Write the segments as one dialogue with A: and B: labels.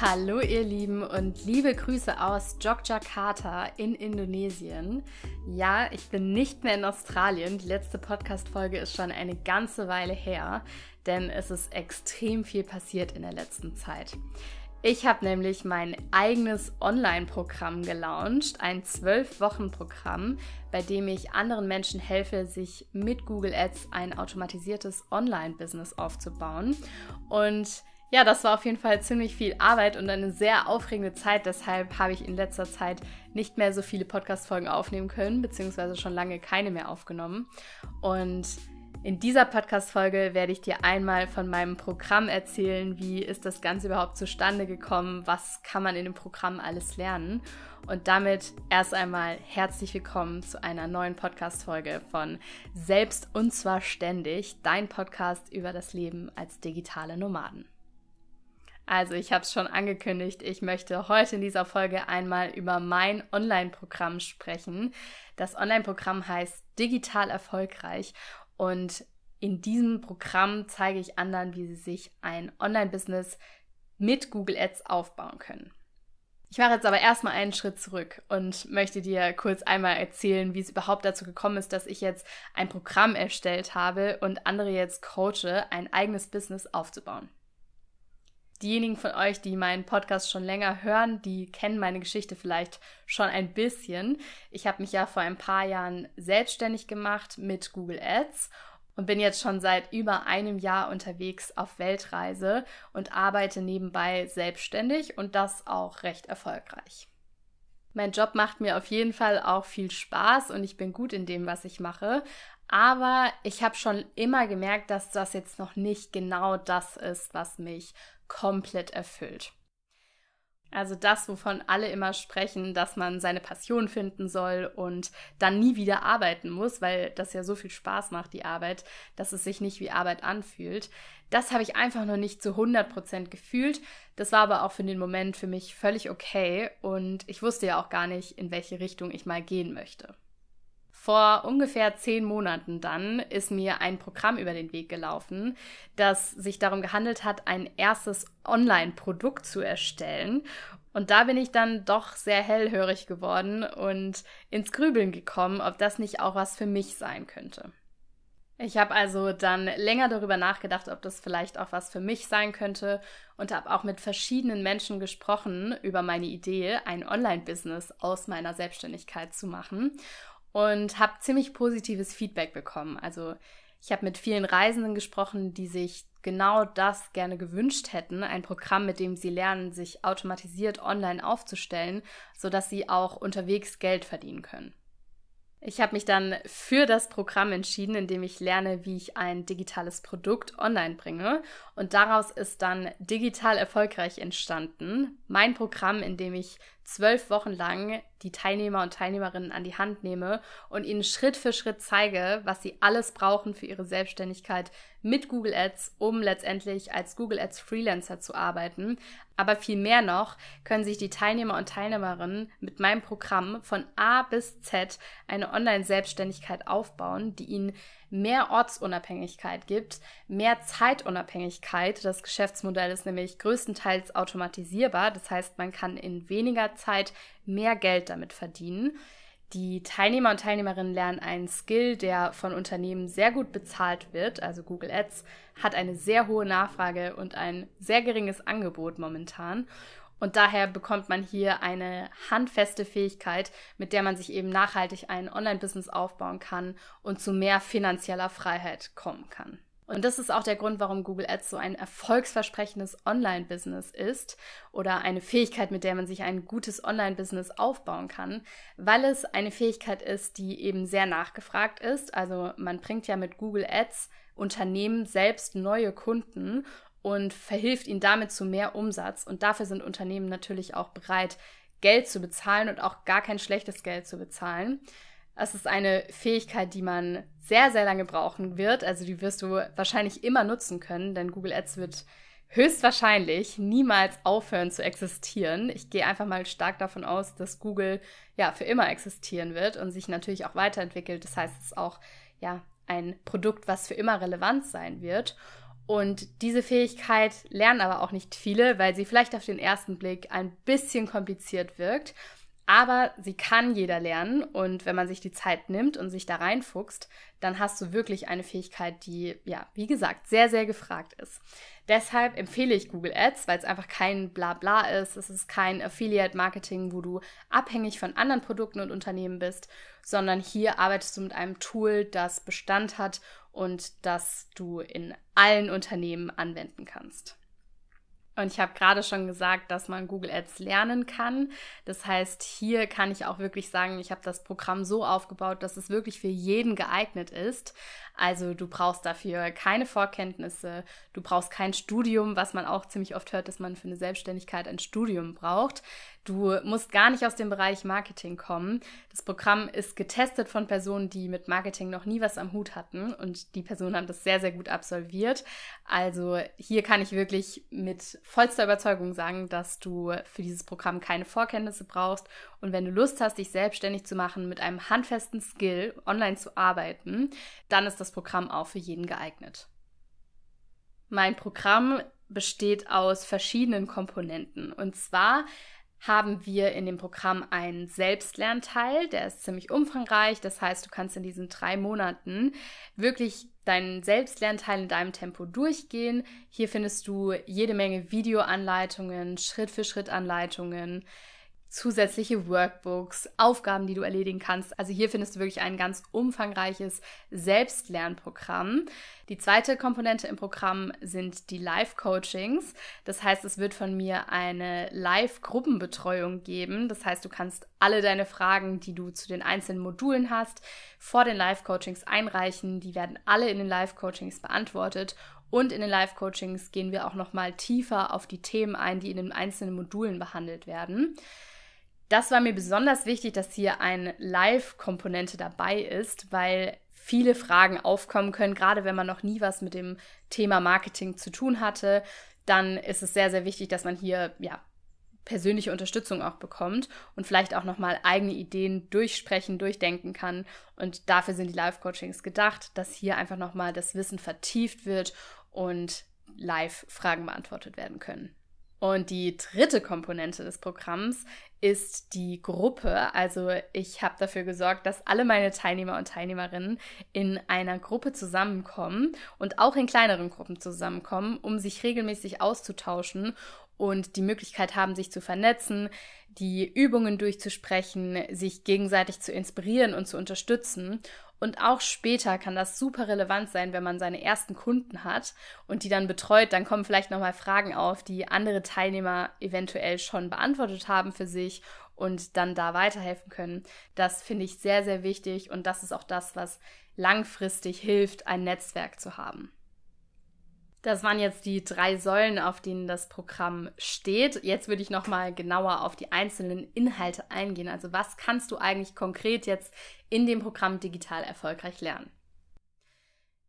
A: Hallo ihr Lieben und liebe Grüße aus Jogjakarta in Indonesien. Ja, ich bin nicht mehr in Australien. Die letzte Podcast-Folge ist schon eine ganze Weile her, denn es ist extrem viel passiert in der letzten Zeit. Ich habe nämlich mein eigenes Online-Programm gelauncht, ein 12-Wochen-Programm, bei dem ich anderen Menschen helfe, sich mit Google Ads ein automatisiertes Online-Business aufzubauen. Und ja, das war auf jeden Fall ziemlich viel Arbeit und eine sehr aufregende Zeit. Deshalb habe ich in letzter Zeit nicht mehr so viele Podcast-Folgen aufnehmen können, beziehungsweise schon lange keine mehr aufgenommen. Und in dieser Podcast-Folge werde ich dir einmal von meinem Programm erzählen, wie ist das Ganze überhaupt zustande gekommen, was kann man in dem Programm alles lernen. Und damit erst einmal herzlich willkommen zu einer neuen Podcast-Folge von Selbst und zwar ständig, dein Podcast über das Leben als digitale Nomaden. Also ich habe es schon angekündigt, ich möchte heute in dieser Folge einmal über mein Online-Programm sprechen. Das Online-Programm heißt Digital Erfolgreich und in diesem Programm zeige ich anderen, wie sie sich ein Online-Business mit Google Ads aufbauen können. Ich mache jetzt aber erstmal einen Schritt zurück und möchte dir kurz einmal erzählen, wie es überhaupt dazu gekommen ist, dass ich jetzt ein Programm erstellt habe und andere jetzt coache, ein eigenes Business aufzubauen. Diejenigen von euch, die meinen Podcast schon länger hören, die kennen meine Geschichte vielleicht schon ein bisschen. Ich habe mich ja vor ein paar Jahren selbstständig gemacht mit Google Ads und bin jetzt schon seit über einem Jahr unterwegs auf Weltreise und arbeite nebenbei selbstständig und das auch recht erfolgreich. Mein Job macht mir auf jeden Fall auch viel Spaß und ich bin gut in dem, was ich mache. Aber ich habe schon immer gemerkt, dass das jetzt noch nicht genau das ist, was mich komplett erfüllt. Also das, wovon alle immer sprechen, dass man seine Passion finden soll und dann nie wieder arbeiten muss, weil das ja so viel Spaß macht, die Arbeit, dass es sich nicht wie Arbeit anfühlt. Das habe ich einfach noch nicht zu 100% gefühlt. Das war aber auch für den Moment für mich völlig okay und ich wusste ja auch gar nicht, in welche Richtung ich mal gehen möchte. Vor ungefähr zehn Monaten dann ist mir ein Programm über den Weg gelaufen, das sich darum gehandelt hat, ein erstes Online-Produkt zu erstellen. Und da bin ich dann doch sehr hellhörig geworden und ins Grübeln gekommen, ob das nicht auch was für mich sein könnte. Ich habe also dann länger darüber nachgedacht, ob das vielleicht auch was für mich sein könnte und habe auch mit verschiedenen Menschen gesprochen über meine Idee, ein Online-Business aus meiner Selbstständigkeit zu machen und habe ziemlich positives Feedback bekommen. Also ich habe mit vielen Reisenden gesprochen, die sich genau das gerne gewünscht hätten, ein Programm, mit dem sie lernen, sich automatisiert online aufzustellen, sodass sie auch unterwegs Geld verdienen können. Ich habe mich dann für das Programm entschieden, in dem ich lerne, wie ich ein digitales Produkt online bringe. Und daraus ist dann digital erfolgreich entstanden. Mein Programm, in dem ich zwölf Wochen lang die Teilnehmer und Teilnehmerinnen an die Hand nehme und ihnen Schritt für Schritt zeige, was sie alles brauchen für ihre Selbstständigkeit mit Google Ads, um letztendlich als Google Ads Freelancer zu arbeiten. Aber viel mehr noch können sich die Teilnehmer und Teilnehmerinnen mit meinem Programm von A bis Z eine Online-Selbstständigkeit aufbauen, die ihnen mehr Ortsunabhängigkeit gibt, mehr Zeitunabhängigkeit. Das Geschäftsmodell ist nämlich größtenteils automatisierbar. Das heißt, man kann in weniger Zeit mehr Geld damit verdienen. Die Teilnehmer und Teilnehmerinnen lernen einen Skill, der von Unternehmen sehr gut bezahlt wird. Also Google Ads hat eine sehr hohe Nachfrage und ein sehr geringes Angebot momentan. Und daher bekommt man hier eine handfeste Fähigkeit, mit der man sich eben nachhaltig ein Online-Business aufbauen kann und zu mehr finanzieller Freiheit kommen kann. Und das ist auch der Grund, warum Google Ads so ein erfolgsversprechendes Online-Business ist oder eine Fähigkeit, mit der man sich ein gutes Online-Business aufbauen kann, weil es eine Fähigkeit ist, die eben sehr nachgefragt ist. Also man bringt ja mit Google Ads Unternehmen selbst neue Kunden und verhilft ihnen damit zu mehr Umsatz. Und dafür sind Unternehmen natürlich auch bereit, Geld zu bezahlen und auch gar kein schlechtes Geld zu bezahlen. Es ist eine Fähigkeit, die man sehr, sehr lange brauchen wird. Also die wirst du wahrscheinlich immer nutzen können, denn Google Ads wird höchstwahrscheinlich niemals aufhören zu existieren. Ich gehe einfach mal stark davon aus, dass Google ja für immer existieren wird und sich natürlich auch weiterentwickelt. Das heißt, es ist auch ja ein Produkt, was für immer relevant sein wird. Und diese Fähigkeit lernen aber auch nicht viele, weil sie vielleicht auf den ersten Blick ein bisschen kompliziert wirkt. Aber sie kann jeder lernen und wenn man sich die Zeit nimmt und sich da reinfuchst, dann hast du wirklich eine Fähigkeit, die, ja, wie gesagt, sehr, sehr gefragt ist. Deshalb empfehle ich Google Ads, weil es einfach kein Blabla ist. Es ist kein Affiliate-Marketing, wo du abhängig von anderen Produkten und Unternehmen bist, sondern hier arbeitest du mit einem Tool, das Bestand hat und das du in allen Unternehmen anwenden kannst. Und ich habe gerade schon gesagt, dass man Google Ads lernen kann. Das heißt, hier kann ich auch wirklich sagen, ich habe das Programm so aufgebaut, dass es wirklich für jeden geeignet ist. Also du brauchst dafür keine Vorkenntnisse, du brauchst kein Studium, was man auch ziemlich oft hört, dass man für eine Selbstständigkeit ein Studium braucht. Du musst gar nicht aus dem Bereich Marketing kommen. Das Programm ist getestet von Personen, die mit Marketing noch nie was am Hut hatten und die Personen haben das sehr, sehr gut absolviert. Also hier kann ich wirklich mit vollster Überzeugung sagen, dass du für dieses Programm keine Vorkenntnisse brauchst und wenn du Lust hast, dich selbstständig zu machen, mit einem handfesten Skill online zu arbeiten, dann ist das Programm auch für jeden geeignet. Mein Programm besteht aus verschiedenen Komponenten und zwar haben wir in dem Programm einen Selbstlernteil, der ist ziemlich umfangreich. Das heißt, du kannst in diesen drei Monaten wirklich deinen Selbstlernteil in deinem Tempo durchgehen. Hier findest du jede Menge Videoanleitungen, Schritt-für-Schritt-Anleitungen, zusätzliche Workbooks, Aufgaben, die du erledigen kannst. Also hier findest du wirklich ein ganz umfangreiches Selbstlernprogramm. Die zweite Komponente im Programm sind die Live-Coachings. Das heißt, es wird von mir eine Live-Gruppenbetreuung geben. Das heißt, du kannst alle deine Fragen, die du zu den einzelnen Modulen hast, vor den Live-Coachings einreichen. Die werden alle in den Live-Coachings beantwortet und in den Live-Coachings gehen wir auch nochmal tiefer auf die Themen ein, die in den einzelnen Modulen behandelt werden. Das war mir besonders wichtig, dass hier eine Live-Komponente dabei ist, weil viele Fragen aufkommen können, gerade wenn man noch nie was mit dem Thema Marketing zu tun hatte. Dann ist es sehr, sehr wichtig, dass man hier ja persönliche Unterstützung auch bekommt und vielleicht auch nochmal eigene Ideen durchsprechen, durchdenken kann. Und dafür sind die Live-Coachings gedacht, dass hier einfach nochmal das Wissen vertieft wird und live Fragen beantwortet werden können. Und die dritte Komponente des Programms ist die Gruppe. Also ich habe dafür gesorgt, dass alle meine Teilnehmer und Teilnehmerinnen in einer Gruppe zusammenkommen und auch in kleineren Gruppen zusammenkommen, um sich regelmäßig auszutauschen und die Möglichkeit haben, sich zu vernetzen, die Übungen durchzusprechen, sich gegenseitig zu inspirieren und zu unterstützen. Und auch später kann das super relevant sein, wenn man seine ersten Kunden hat und die dann betreut. Dann kommen vielleicht nochmal Fragen auf, die andere Teilnehmer eventuell schon beantwortet haben für sich und dann da weiterhelfen können. Das finde ich sehr, sehr wichtig und das ist auch das, was langfristig hilft, ein Netzwerk zu haben. Das waren jetzt die drei Säulen, auf denen das Programm steht. Jetzt würde ich noch mal genauer auf die einzelnen Inhalte eingehen. Also was kannst du eigentlich konkret jetzt in dem Programm digital erfolgreich lernen?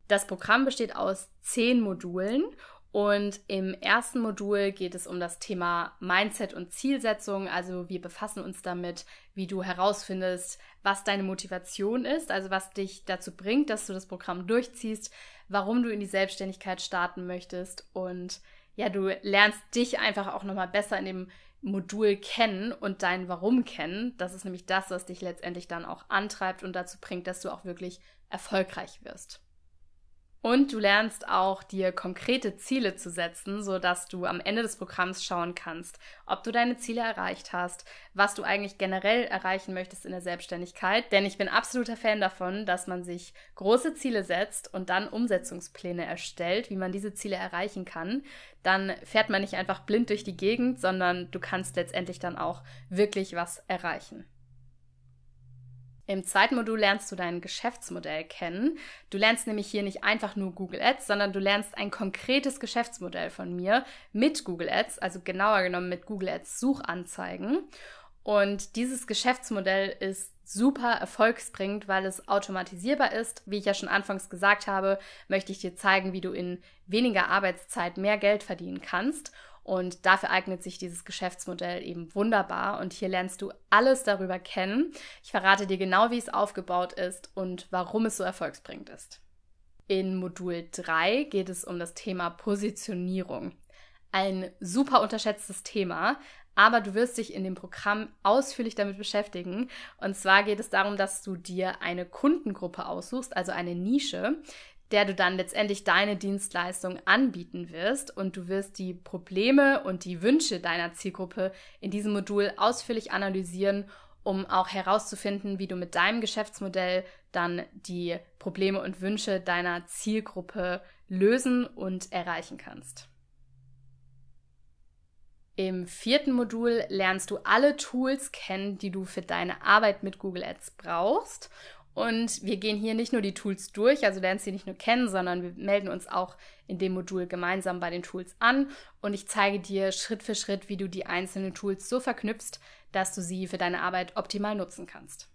A: Das Programm besteht aus zehn Modulen und im ersten Modul geht es um das Thema Mindset und Zielsetzung. Also wir befassen uns damit, wie du herausfindest, was deine Motivation ist, also was dich dazu bringt, dass du das Programm durchziehst, warum du in die Selbstständigkeit starten möchtest und ja, du lernst dich einfach auch nochmal besser in dem Modul kennen und dein Warum kennen. Das ist nämlich das, was dich letztendlich dann auch antreibt und dazu bringt, dass du auch wirklich erfolgreich wirst. Und du lernst auch, dir konkrete Ziele zu setzen, sodass du am Ende des Programms schauen kannst, ob du deine Ziele erreicht hast, was du eigentlich generell erreichen möchtest in der Selbstständigkeit. Denn ich bin absoluter Fan davon, dass man sich große Ziele setzt und dann Umsetzungspläne erstellt, wie man diese Ziele erreichen kann. Dann fährt man nicht einfach blind durch die Gegend, sondern du kannst letztendlich dann auch wirklich was erreichen. Im zweiten Modul lernst du dein Geschäftsmodell kennen. Du lernst nämlich hier nicht einfach nur Google Ads, sondern du lernst ein konkretes Geschäftsmodell von mir mit Google Ads, also genauer genommen mit Google Ads Suchanzeigen. Und dieses Geschäftsmodell ist super erfolgsbringend, weil es automatisierbar ist. Wie ich ja schon anfangs gesagt habe, möchte ich dir zeigen, wie du in weniger Arbeitszeit mehr Geld verdienen kannst. Und dafür eignet sich dieses Geschäftsmodell eben wunderbar. Und hier lernst du alles darüber kennen. Ich verrate dir genau, wie es aufgebaut ist und warum es so erfolgsbringend ist. In Modul 3 geht es um das Thema Positionierung. Ein super unterschätztes Thema, aber du wirst dich in dem Programm ausführlich damit beschäftigen. Und zwar geht es darum, dass du dir eine Kundengruppe aussuchst, also eine Nische, der du dann letztendlich deine Dienstleistung anbieten wirst und du wirst die Probleme und die Wünsche deiner Zielgruppe in diesem Modul ausführlich analysieren, um auch herauszufinden, wie du mit deinem Geschäftsmodell dann die Probleme und Wünsche deiner Zielgruppe lösen und erreichen kannst. Im vierten Modul lernst du alle Tools kennen, die du für deine Arbeit mit Google Ads brauchst und wir gehen hier nicht nur die Tools durch, also lernst sie nicht nur kennen, sondern wir melden uns auch in dem Modul gemeinsam bei den Tools an und ich zeige dir Schritt für Schritt, wie du die einzelnen Tools so verknüpfst, dass du sie für deine Arbeit optimal nutzen kannst.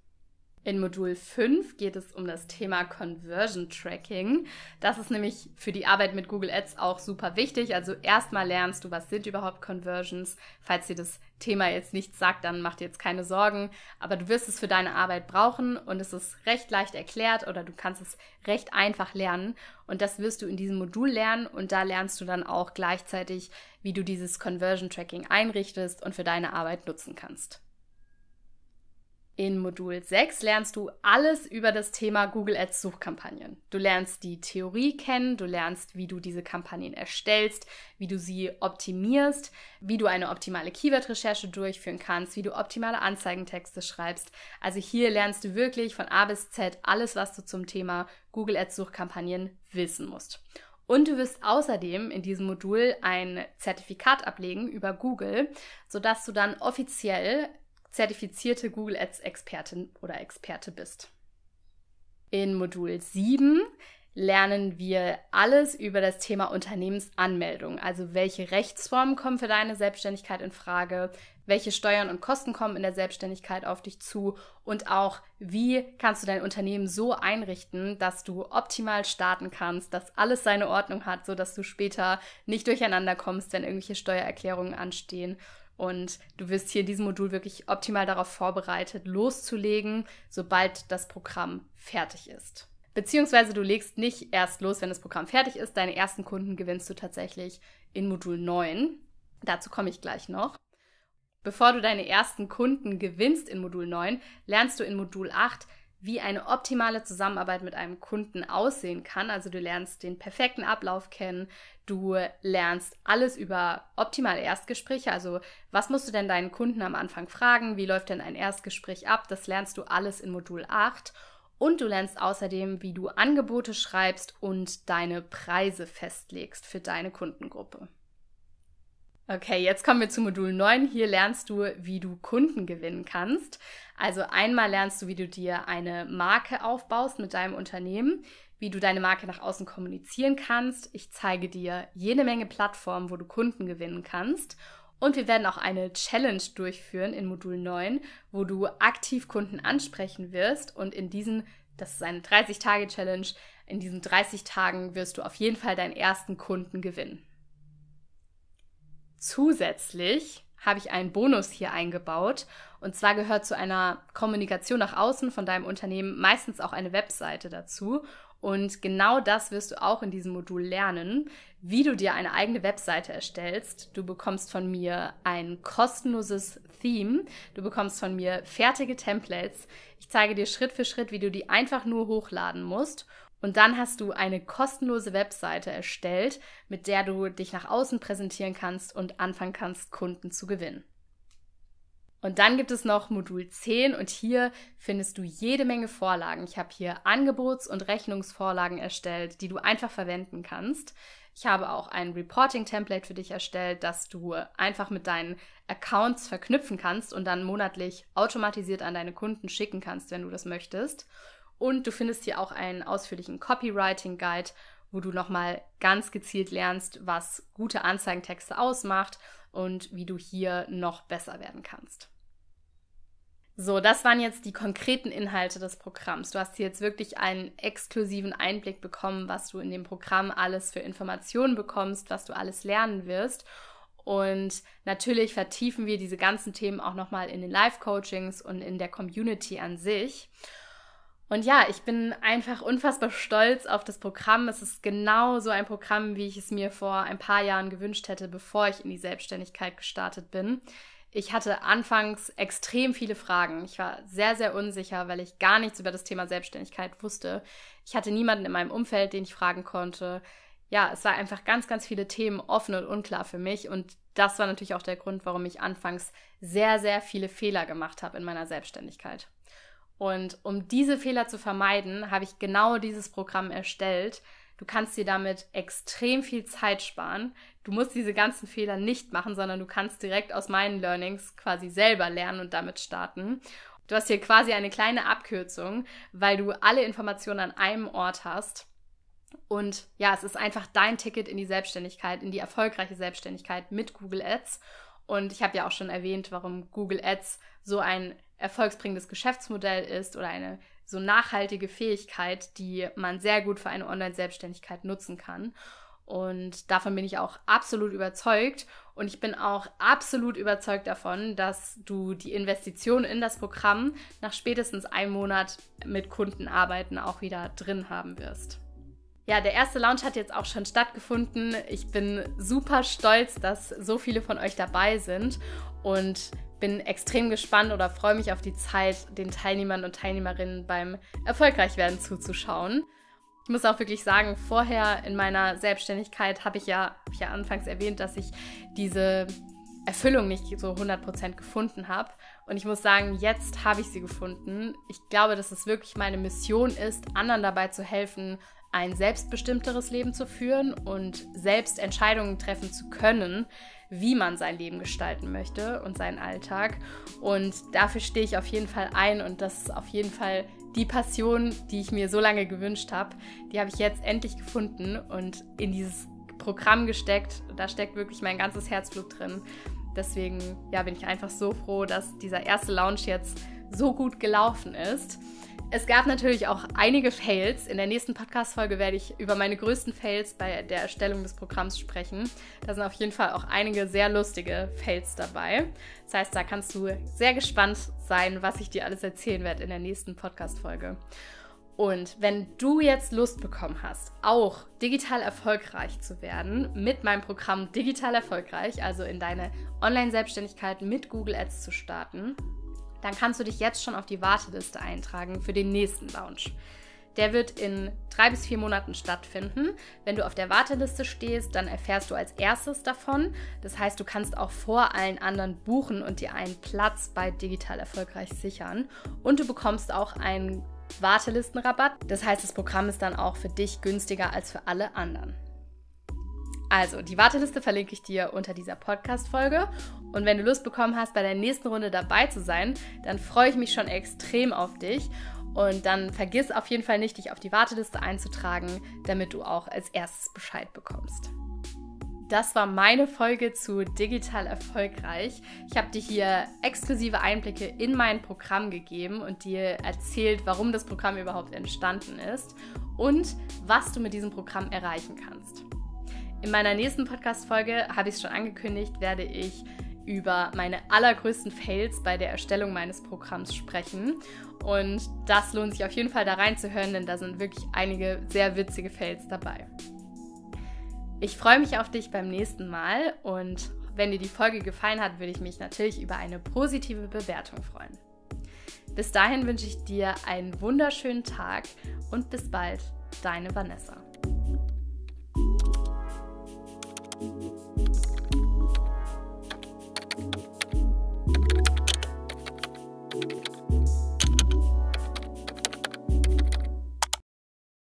A: In Modul 5 geht es um das Thema Conversion Tracking. Das ist nämlich für die Arbeit mit Google Ads auch super wichtig. Also erstmal lernst du, was sind überhaupt Conversions. Falls dir das Thema jetzt nichts sagt, dann mach dir jetzt keine Sorgen. Aber du wirst es für deine Arbeit brauchen und es ist recht leicht erklärt oder du kannst es recht einfach lernen. Und das wirst du in diesem Modul lernen und da lernst du dann auch gleichzeitig, wie du dieses Conversion Tracking einrichtest und für deine Arbeit nutzen kannst. In Modul 6 lernst du alles über das Thema Google Ads Suchkampagnen. Du lernst die Theorie kennen, du lernst, wie du diese Kampagnen erstellst, wie du sie optimierst, wie du eine optimale Keyword-Recherche durchführen kannst, wie du optimale Anzeigentexte schreibst. Also hier lernst du wirklich von A bis Z alles, was du zum Thema Google Ads Suchkampagnen wissen musst. Und du wirst außerdem in diesem Modul ein Zertifikat ablegen über Google, sodass du dann offiziell zertifizierte Google Ads Expertin oder Experte bist. In Modul 7 lernen wir alles über das Thema Unternehmensanmeldung, also welche Rechtsformen kommen für deine Selbstständigkeit in Frage, welche Steuern und Kosten kommen in der Selbstständigkeit auf dich zu und auch wie kannst du dein Unternehmen so einrichten, dass du optimal starten kannst, dass alles seine Ordnung hat, so dass du später nicht durcheinander kommst, wenn irgendwelche Steuererklärungen anstehen und du wirst hier in diesem Modul wirklich optimal darauf vorbereitet, loszulegen, sobald das Programm fertig ist. Beziehungsweise du legst nicht erst los, wenn das Programm fertig ist. Deine ersten Kunden gewinnst du tatsächlich in Modul 9. Dazu komme ich gleich noch. Bevor du deine ersten Kunden gewinnst in Modul 9, lernst du in Modul 8 wie eine optimale Zusammenarbeit mit einem Kunden aussehen kann. Also du lernst den perfekten Ablauf kennen, du lernst alles über optimale Erstgespräche, also was musst du denn deinen Kunden am Anfang fragen, wie läuft denn ein Erstgespräch ab, das lernst du alles in Modul 8. Und du lernst außerdem, wie du Angebote schreibst und deine Preise festlegst für deine Kundengruppe. Okay, jetzt kommen wir zu Modul 9. Hier lernst du, wie du Kunden gewinnen kannst. Also einmal lernst du, wie du dir eine Marke aufbaust mit deinem Unternehmen, wie du deine Marke nach außen kommunizieren kannst. Ich zeige dir jede Menge Plattformen, wo du Kunden gewinnen kannst. Und wir werden auch eine Challenge durchführen in Modul 9, wo du aktiv Kunden ansprechen wirst. Und in diesen, das ist eine 30-Tage-Challenge, in diesen 30 Tagen wirst du auf jeden Fall deinen ersten Kunden gewinnen. Zusätzlich habe ich einen Bonus hier eingebaut. Und zwar gehört zu einer Kommunikation nach außen von deinem Unternehmen meistens auch eine Webseite dazu. Und genau das wirst du auch in diesem Modul lernen, wie du dir eine eigene Webseite erstellst. Du bekommst von mir ein kostenloses Theme. Du bekommst von mir fertige Templates. Ich zeige dir Schritt für Schritt, wie du die einfach nur hochladen musst. Und dann hast du eine kostenlose Webseite erstellt, mit der du dich nach außen präsentieren kannst und anfangen kannst, Kunden zu gewinnen. Und dann gibt es noch Modul 10 und hier findest du jede Menge Vorlagen. Ich habe hier Angebots- und Rechnungsvorlagen erstellt, die du einfach verwenden kannst. Ich habe auch ein Reporting-Template für dich erstellt, das du einfach mit deinen Accounts verknüpfen kannst und dann monatlich automatisiert an deine Kunden schicken kannst, wenn du das möchtest. Und du findest hier auch einen ausführlichen Copywriting Guide, wo du nochmal ganz gezielt lernst, was gute Anzeigentexte ausmacht und wie du hier noch besser werden kannst. So, das waren jetzt die konkreten Inhalte des Programms. Du hast hier jetzt wirklich einen exklusiven Einblick bekommen, was du in dem Programm alles für Informationen bekommst, was du alles lernen wirst. Und natürlich vertiefen wir diese ganzen Themen auch nochmal in den Live-Coachings und in der Community an sich. Und ja, ich bin einfach unfassbar stolz auf das Programm. Es ist genau so ein Programm, wie ich es mir vor ein paar Jahren gewünscht hätte, bevor ich in die Selbstständigkeit gestartet bin. Ich hatte anfangs extrem viele Fragen. Ich war sehr, sehr unsicher, weil ich gar nichts über das Thema Selbstständigkeit wusste. Ich hatte niemanden in meinem Umfeld, den ich fragen konnte. Ja, es war einfach ganz, ganz viele Themen offen und unklar für mich. Und das war natürlich auch der Grund, warum ich anfangs sehr, sehr viele Fehler gemacht habe in meiner Selbstständigkeit. Und um diese Fehler zu vermeiden, habe ich genau dieses Programm erstellt. Du kannst dir damit extrem viel Zeit sparen. Du musst diese ganzen Fehler nicht machen, sondern du kannst direkt aus meinen Learnings quasi selber lernen und damit starten. Du hast hier quasi eine kleine Abkürzung, weil du alle Informationen an einem Ort hast. Und ja, es ist einfach dein Ticket in die Selbstständigkeit, in die erfolgreiche Selbstständigkeit mit Google Ads. Und ich habe ja auch schon erwähnt, warum Google Ads so ein erfolgsbringendes Geschäftsmodell ist oder eine so nachhaltige Fähigkeit, die man sehr gut für eine Online-Selbstständigkeit nutzen kann. Und davon bin ich auch absolut überzeugt. Und ich bin auch absolut überzeugt davon, dass du die Investition in das Programm nach spätestens einem Monat mit Kundenarbeiten auch wieder drin haben wirst. Ja, der erste Launch hat jetzt auch schon stattgefunden. Ich bin super stolz, dass so viele von euch dabei sind und bin extrem gespannt oder freue mich auf die Zeit, den Teilnehmern und Teilnehmerinnen beim Erfolgreichwerden zuzuschauen. Ich muss auch wirklich sagen, vorher in meiner Selbstständigkeit habe ich ja, hab ich ja anfangs erwähnt, dass ich diese Erfüllung nicht so 100% gefunden habe. Und ich muss sagen, jetzt habe ich sie gefunden. Ich glaube, dass es wirklich meine Mission ist, anderen dabei zu helfen, ein selbstbestimmteres Leben zu führen und selbst Entscheidungen treffen zu können, wie man sein Leben gestalten möchte und seinen Alltag. Und dafür stehe ich auf jeden Fall ein und das ist auf jeden Fall die Passion, die ich mir so lange gewünscht habe. Die habe ich jetzt endlich gefunden und in dieses Programm gesteckt. Da steckt wirklich mein ganzes Herzblut drin. Deswegen ja, bin ich einfach so froh, dass dieser erste Launch jetzt so gut gelaufen ist. Es gab natürlich auch einige Fails. In der nächsten Podcast-Folge werde ich über meine größten Fails bei der Erstellung des Programms sprechen. Da sind auf jeden Fall auch einige sehr lustige Fails dabei. Das heißt, da kannst du sehr gespannt sein, was ich dir alles erzählen werde in der nächsten Podcast-Folge. Und wenn du jetzt Lust bekommen hast, auch digital erfolgreich zu werden mit meinem Programm Digital Erfolgreich, also in deine Online-Selbstständigkeit mit Google Ads zu starten, dann kannst du dich jetzt schon auf die Warteliste eintragen für den nächsten Launch. Der wird in drei bis vier Monaten stattfinden. Wenn du auf der Warteliste stehst, dann erfährst du als erstes davon. Das heißt, du kannst auch vor allen anderen buchen und dir einen Platz bei Digital Erfolgreich sichern. Und du bekommst auch einen Wartelistenrabatt. Das heißt, das Programm ist dann auch für dich günstiger als für alle anderen. Also, die Warteliste verlinke ich dir unter dieser Podcast-Folge. Und wenn du Lust bekommen hast, bei der nächsten Runde dabei zu sein, dann freue ich mich schon extrem auf dich. Und dann vergiss auf jeden Fall nicht, dich auf die Warteliste einzutragen, damit du auch als erstes Bescheid bekommst. Das war meine Folge zu Digital Erfolgreich. Ich habe dir hier exklusive Einblicke in mein Programm gegeben und dir erzählt, warum das Programm überhaupt entstanden ist und was du mit diesem Programm erreichen kannst. In meiner nächsten Podcast-Folge, habe ich es schon angekündigt, werde ich über meine allergrößten Fails bei der Erstellung meines Programms sprechen. Und das lohnt sich auf jeden Fall da reinzuhören, denn da sind wirklich einige sehr witzige Fails dabei. Ich freue mich auf dich beim nächsten Mal und wenn dir die Folge gefallen hat, würde ich mich natürlich über eine positive Bewertung freuen. Bis dahin wünsche ich dir einen wunderschönen Tag und bis bald, deine Vanessa.